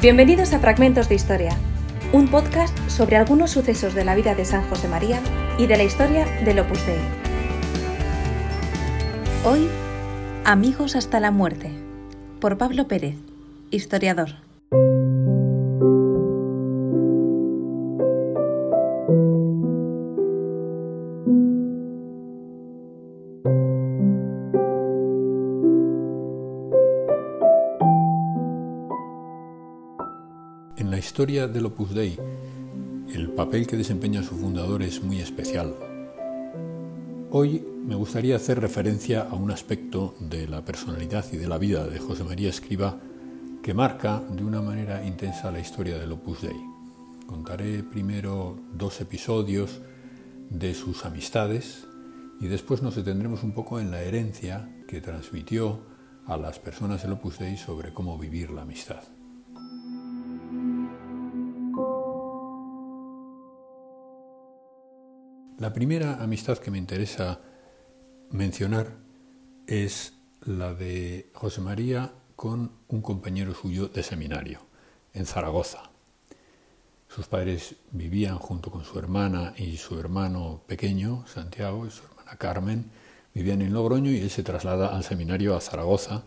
Bienvenidos a Fragmentos de Historia, un podcast sobre algunos sucesos de la vida de San José María y de la historia del Opus Dei. Hoy, Amigos hasta la muerte, por Pablo Pérez, historiador. Historia del Opus Dei, el papel que desempeña su fundador es muy especial. Hoy me gustaría hacer referencia a un aspecto de la personalidad y de la vida de José María Escriba que marca de una manera intensa la historia del Opus Dei. Contaré primero dos episodios de sus amistades y después nos detendremos un poco en la herencia que transmitió a las personas del Opus Dei sobre cómo vivir la amistad. La primera amistad que me interesa mencionar es la de José María con un compañero suyo de seminario en Zaragoza. Sus padres vivían junto con su hermana y su hermano pequeño, Santiago, y su hermana Carmen, vivían en Logroño y él se traslada al seminario a Zaragoza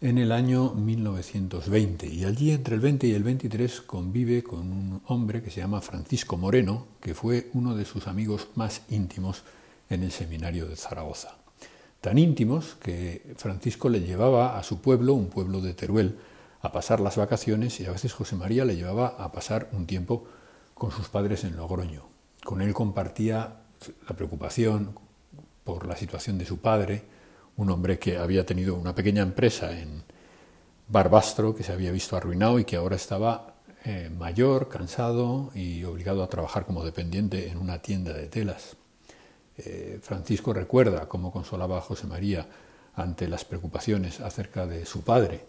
en el año 1920 y allí entre el 20 y el 23 convive con un hombre que se llama Francisco Moreno, que fue uno de sus amigos más íntimos en el seminario de Zaragoza. Tan íntimos que Francisco le llevaba a su pueblo, un pueblo de Teruel, a pasar las vacaciones y a veces José María le llevaba a pasar un tiempo con sus padres en Logroño. Con él compartía la preocupación por la situación de su padre, un hombre que había tenido una pequeña empresa en Barbastro, que se había visto arruinado y que ahora estaba eh, mayor, cansado y obligado a trabajar como dependiente en una tienda de telas. Eh, Francisco recuerda cómo consolaba a José María ante las preocupaciones acerca de su padre.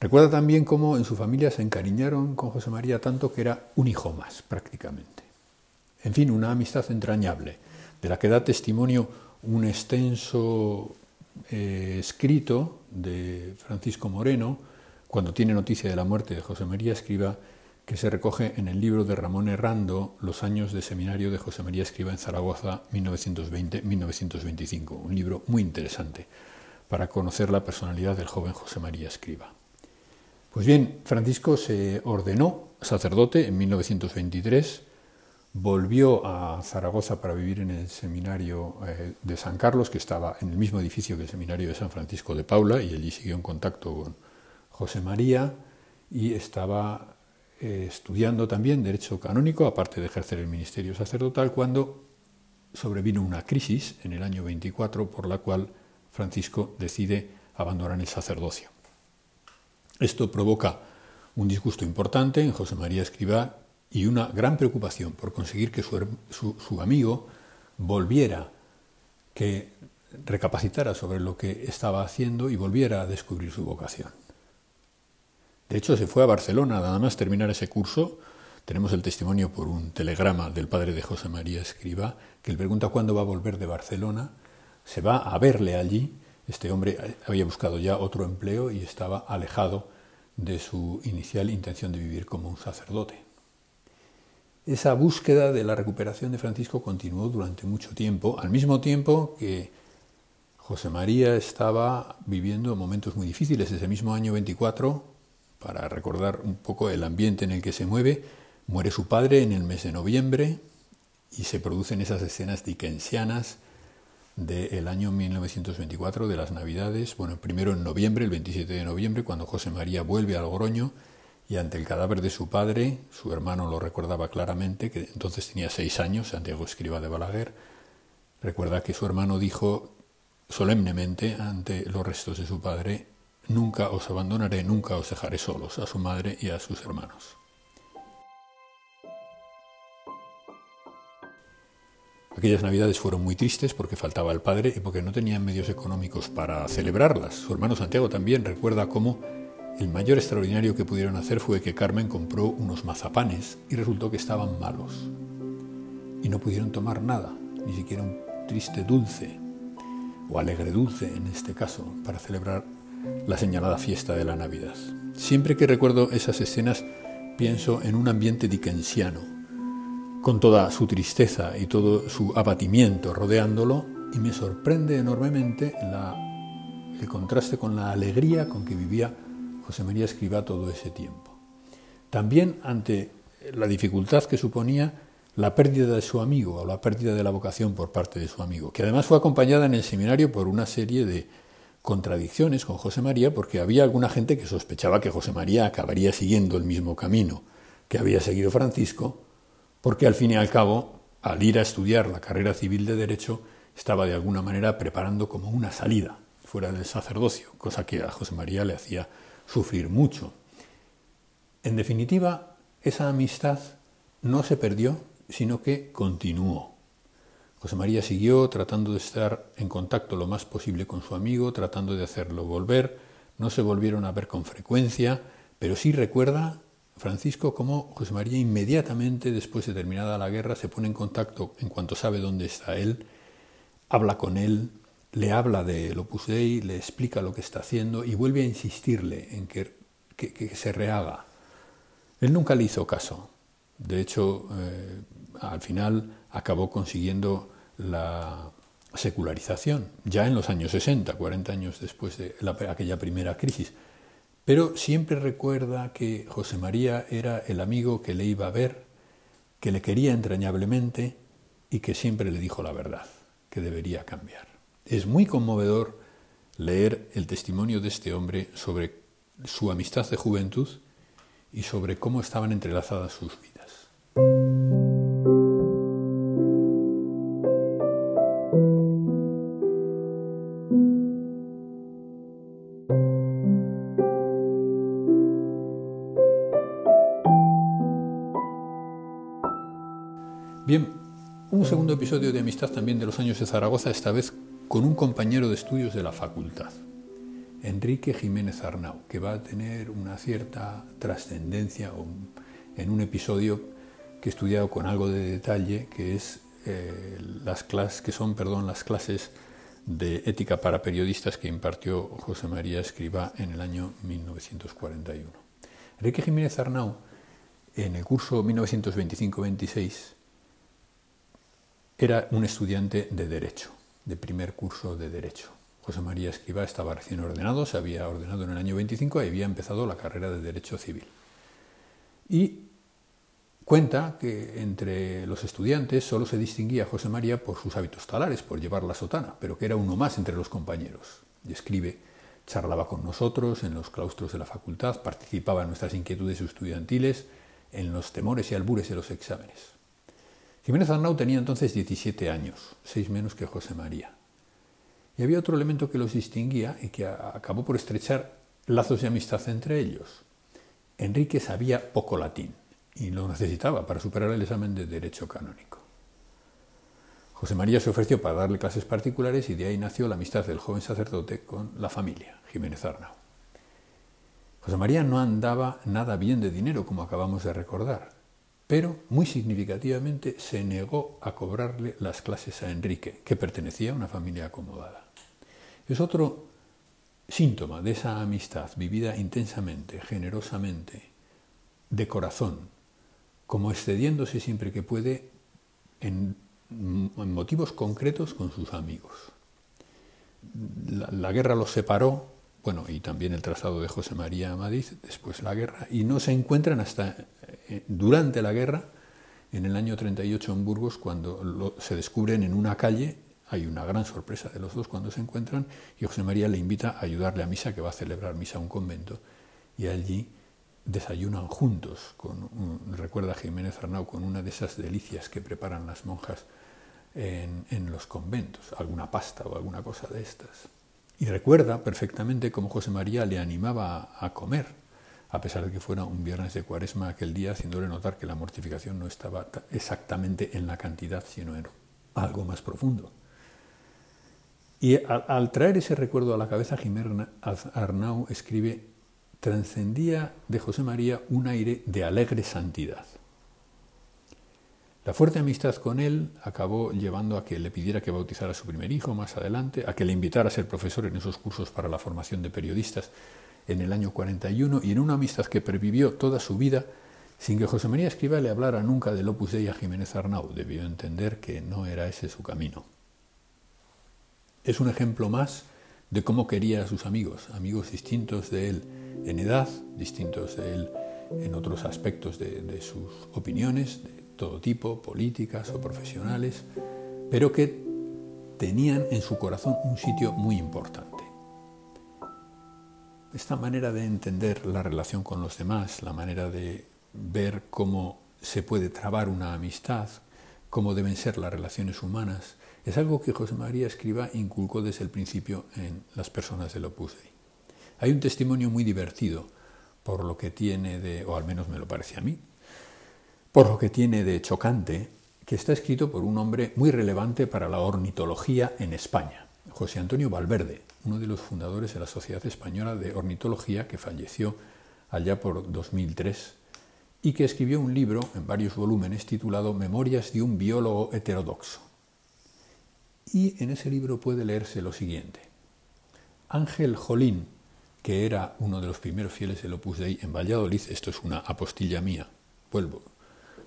Recuerda también cómo en su familia se encariñaron con José María tanto que era un hijo más prácticamente. En fin, una amistad entrañable, de la que da testimonio un extenso eh, escrito de Francisco Moreno, cuando tiene noticia de la muerte de José María Escriba, que se recoge en el libro de Ramón Herrando, Los años de seminario de José María Escriba en Zaragoza, 1920-1925. Un libro muy interesante para conocer la personalidad del joven José María Escriba. Pues bien, Francisco se ordenó sacerdote en 1923 volvió a Zaragoza para vivir en el seminario eh, de San Carlos, que estaba en el mismo edificio que el seminario de San Francisco de Paula, y allí siguió en contacto con José María y estaba eh, estudiando también derecho canónico, aparte de ejercer el ministerio sacerdotal, cuando sobrevino una crisis en el año 24 por la cual Francisco decide abandonar el sacerdocio. Esto provoca un disgusto importante en José María Escribá, y una gran preocupación por conseguir que su, amigo volviera, que recapacitara sobre lo que estaba haciendo y volviera a descubrir su vocación. De hecho, se fue a Barcelona, nada más terminar ese curso. Tenemos el testimonio por un telegrama del padre de José María Escriba, que le pregunta cuándo va a volver de Barcelona. Se va a verle allí. Este hombre había buscado ya otro empleo y estaba alejado de su inicial intención de vivir como un sacerdote. Esa búsqueda de la recuperación de Francisco continuó durante mucho tiempo, al mismo tiempo que José María estaba viviendo momentos muy difíciles. Ese mismo año 24, para recordar un poco el ambiente en el que se mueve, muere su padre en el mes de noviembre y se producen esas escenas dickensianas del año 1924 de las Navidades. Bueno, primero en noviembre, el 27 de noviembre, cuando José María vuelve a Logroño y ante el cadáver de su padre, su hermano lo recordaba claramente, que entonces tenía seis años, Santiago Escriba de Balaguer, recuerda que su hermano dijo solemnemente ante los restos de su padre, nunca os abandonaré, nunca os dejaré solos, a su madre y a sus hermanos. Aquellas navidades fueron muy tristes porque faltaba el padre y porque no tenían medios económicos para celebrarlas. Su hermano Santiago también recuerda cómo el mayor extraordinario que pudieron hacer fue que Carmen compró unos mazapanes y resultó que estaban malos. Y no pudieron tomar nada, ni siquiera un triste dulce, o alegre dulce en este caso, para celebrar la señalada fiesta de la Navidad. Siempre que recuerdo esas escenas pienso en un ambiente dickensiano, con toda su tristeza y todo su abatimiento rodeándolo, y me sorprende enormemente el contraste con la alegría con que vivía José María Escribá todo ese tiempo. También ante la dificultad que suponía la pérdida de su amigo o la pérdida de la vocación por parte de su amigo, que además fue acompañada en el seminario por una serie de contradicciones con José María, porque había alguna gente que sospechaba que José María acabaría siguiendo el mismo camino que había seguido Francisco, porque al fin y al cabo, al ir a estudiar la carrera civil de Derecho, estaba de alguna manera preparando como una salida fuera del sacerdocio, cosa que a José María le hacía sufrir mucho. En definitiva, esa amistad no se perdió, sino que continuó. José María siguió tratando de estar en contacto lo más posible con su amigo, tratando de hacerlo volver. No se volvieron a ver con frecuencia, pero sí recuerda Francisco cómo José María inmediatamente después de terminada la guerra se pone en contacto en cuanto sabe dónde está él, habla con él, le habla de Opus Dei, le explica lo que está haciendo y vuelve a insistirle en que, que se rehaga. Él nunca le hizo caso. De hecho, eh, al final acabó consiguiendo la secularización, ya en los años 60, 40 años después de aquella primera crisis. Pero siempre recuerda que José María era el amigo que le iba a ver, que le quería entrañablemente y que siempre le dijo la verdad, que debería cambiar. Es muy conmovedor leer el testimonio de este hombre sobre su amistad de juventud y sobre cómo estaban entrelazadas sus vidas. Bien, un segundo episodio de amistad también de los años de Zaragoza, esta vez con un compañero de estudios de la facultad. Enrique Jiménez Arnau, que va a tener una cierta trascendencia en un episodio que he estudiado con algo de detalle, que es eh, las clases, que son, las clases de ética para periodistas que impartió José María Escribá en el año 1941. Enrique Jiménez Arnau, en el curso 1925-26, era un estudiante de Derecho, de primer curso de Derecho. José María Escribá estaba recién ordenado, se había ordenado en el año 25 y había empezado la carrera de Derecho Civil. Y cuenta que entre los estudiantes solo se distinguía José María por sus hábitos talares, por llevar la sotana, pero que era uno más entre los compañeros. Y escribe, charlaba con nosotros en los claustros de la facultad, participaba en nuestras inquietudes estudiantiles, en los temores y albures de los exámenes. Jiménez Arnau tenía entonces 17 años, seis menos que José María. Y había otro elemento que los distinguía y que acabó por estrechar lazos de amistad entre ellos. Enrique sabía poco latín y lo necesitaba para superar el examen de Derecho Canónico. José María se ofreció para darle clases particulares y de ahí nació la amistad del joven sacerdote con la familia, Jiménez Arnau. José María no andaba nada bien de dinero, como acabamos de recordar, pero muy significativamente se negó a cobrarle las clases a Enrique, que pertenecía a una familia acomodada. Es otro síntoma de esa amistad vivida intensamente, generosamente, de corazón, como excediéndose siempre que puede en, motivos concretos con sus amigos. La, guerra los separó, bueno, y también el traslado de José María a Madrid, después la guerra, y no se encuentran hasta eh, durante la guerra, en el año 38 en Burgos, cuando se descubren en una calle hay una gran sorpresa de los dos cuando se encuentran y José María le invita a ayudarle a misa, que va a celebrar misa a un convento, y allí desayunan juntos, recuerda Jiménez Arnau, con una de esas delicias que preparan las monjas en, los conventos, alguna pasta o alguna cosa de estas. Y recuerda perfectamente cómo José María le animaba a comer, a pesar de que fuera un viernes de cuaresma aquel día, haciéndole notar que la mortificación no estaba exactamente en la cantidad, sino en algo más profundo. Y al, traer ese recuerdo a la cabeza, Jiménez Arnau escribe, transcendía de José María un aire de alegre santidad. La fuerte amistad con él acabó llevando a que le pidiera que bautizara a su primer hijo más adelante, a que le invitara a ser profesor en esos cursos para la formación de periodistas en el año 41 y en una amistad que pervivió toda su vida sin que José María Escriba le hablara nunca del Opus Dei a Jiménez Arnau. Debió entender que no era ese su camino. Es un ejemplo más de cómo quería a sus amigos, amigos distintos de él en edad, distintos de él en otros aspectos de, de sus opiniones, de todo tipo, políticas o profesionales, pero que tenían en su corazón un sitio muy importante. Esta manera de entender la relación con los demás, la manera de ver cómo se puede trabar una amistad, cómo deben ser las relaciones humanas, es algo que José María Escriba inculcó desde el principio en las personas del Opus Dei. Hay un testimonio muy divertido por lo que tiene de, o al menos me lo parece a mí, por lo que tiene de chocante, que está escrito por un hombre muy relevante para la ornitología en España, José Antonio Valverde, uno de los fundadores de la Sociedad Española de Ornitología que falleció allá por 2003 y que escribió un libro en varios volúmenes titulado Memorias de un biólogo heterodoxo. Y en ese libro puede leerse lo siguiente. Ángel Jolín, que era uno de los primeros fieles del Opus Dei en Valladolid, esto es una apostilla mía, vuelvo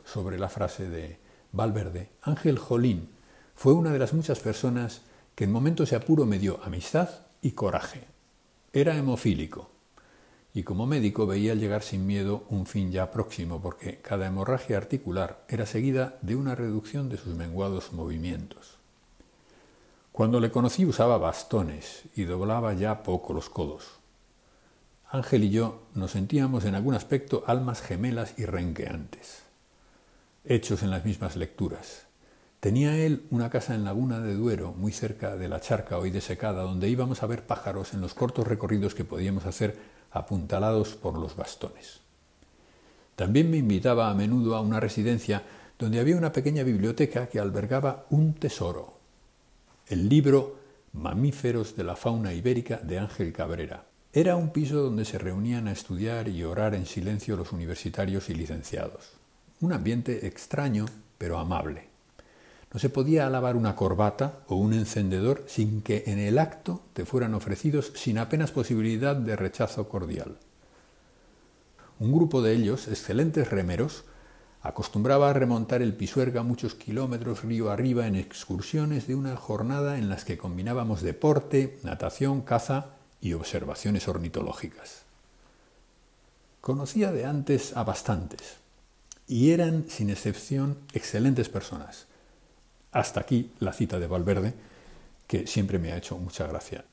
sobre la frase de Valverde, Ángel Jolín fue una de las muchas personas que en momentos de apuro me dio amistad y coraje. Era hemofílico y como médico veía llegar sin miedo un fin ya próximo porque cada hemorragia articular era seguida de una reducción de sus menguados movimientos. Cuando le conocí usaba bastones y doblaba ya poco los codos. Ángel y yo nos sentíamos en algún aspecto almas gemelas y renqueantes, hechos en las mismas lecturas. Tenía él una casa en Laguna de Duero, muy cerca de la charca hoy desecada, donde íbamos a ver pájaros en los cortos recorridos que podíamos hacer apuntalados por los bastones. También me invitaba a menudo a una residencia donde había una pequeña biblioteca que albergaba un tesoro, el libro Mamíferos de la fauna ibérica de Ángel Cabrera, era un piso donde se reunían a estudiar y orar en silencio los universitarios y licenciados. Un ambiente extraño, pero amable. No se podía alabar una corbata o un encendedor sin que en el acto te fueran ofrecidos sin apenas posibilidad de rechazo cordial. Un grupo de ellos, excelentes remeros, acostumbraba a remontar el Pisuerga muchos kilómetros río arriba en excursiones de una jornada en las que combinábamos deporte, natación, caza y observaciones ornitológicas. Conocía de antes a bastantes y eran, sin excepción, excelentes personas. Hasta aquí la cita de Valverde, que siempre me ha hecho mucha gracia.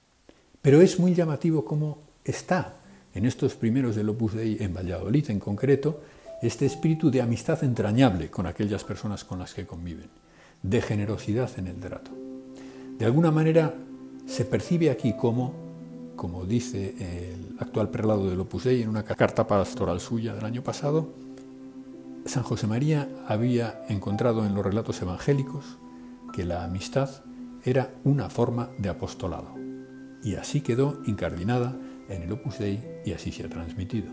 Pero es muy llamativo cómo está en estos primeros del Opus Dei en Valladolid en concreto este espíritu de amistad entrañable con aquellas personas con las que conviven, de generosidad en el trato. De alguna manera se percibe aquí como como dice el actual prelado del Opus Dei en una carta pastoral suya del año pasado, San José María había encontrado en los relatos evangélicos que la amistad era una forma de apostolado, y así quedó incardinada en el Opus Dei y así se ha transmitido.